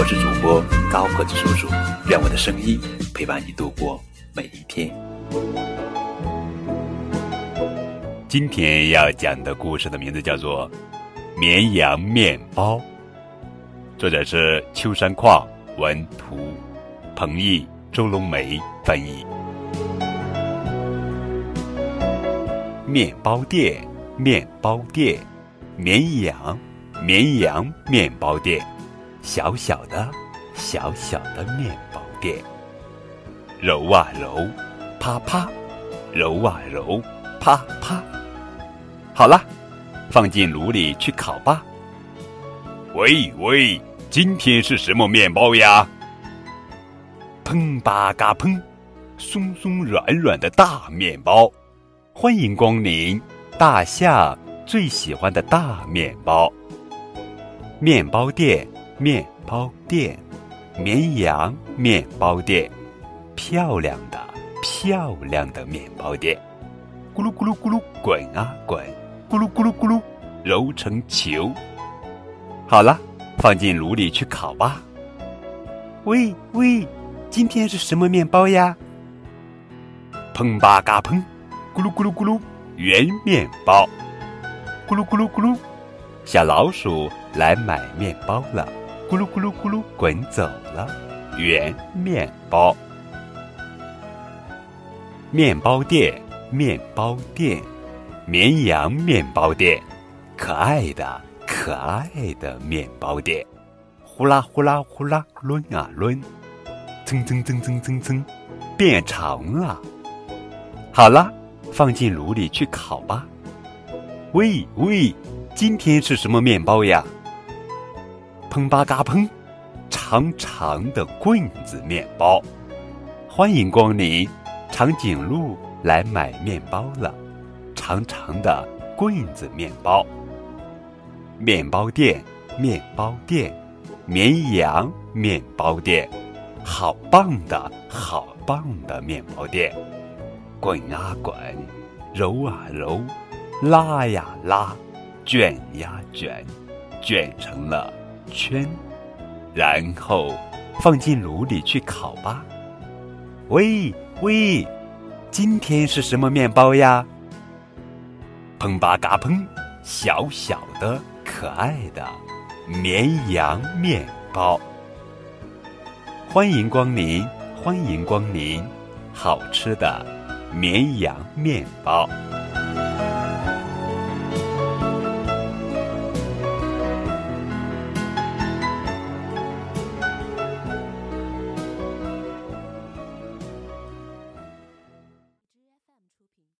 我是主播高个子叔叔，愿我的声音陪伴你度过每一天。今天要讲的故事的名字叫做《绵羊面包》，作者是秋山矿文图，彭毅、周龙梅翻译。面包店，面包店，绵羊，绵羊面包店，小小的，小小的面包店，揉啊揉，啪啪，揉啊揉，啪啪。好了，放进炉里去烤吧。喂喂，今天是什么面包呀？砰吧嘎砰，松松软软的大面包，欢迎光临大象最喜欢的大面包。面包店，面包店，绵羊面包店，漂亮的漂亮的面包店，咕噜咕噜咕噜滚啊滚。咕噜咕噜咕噜，揉成球。好了，放进炉里去烤吧。喂喂，今天是什么面包呀？砰吧嘎砰，咕噜咕噜咕噜，圆面包。咕噜咕噜咕噜，小老鼠来买面包了。咕噜咕噜咕噜，滚走了。圆面包。面包店，面包店。绵羊面包店，可爱的可爱的面包店，呼啦呼啦呼啦抡啊抡，蹭蹭蹭蹭蹭蹭，变长了。好了，放进炉里去烤吧。喂喂，今天是什么面包呀？砰吧嘎砰，长长的棍子面包。欢迎光临长颈鹿来买面包了。长长的棍子面包，面包店，面包店，绵羊面包店，好棒的好棒的面包店，滚啊滚，揉啊揉，拉呀拉，卷呀卷，卷成了圈，然后放进炉里去烤吧。喂喂，今天是什么面包呀？砰吧嘎砰，小小的可爱的绵羊面包。欢迎光临，欢迎光临，好吃的绵羊面包。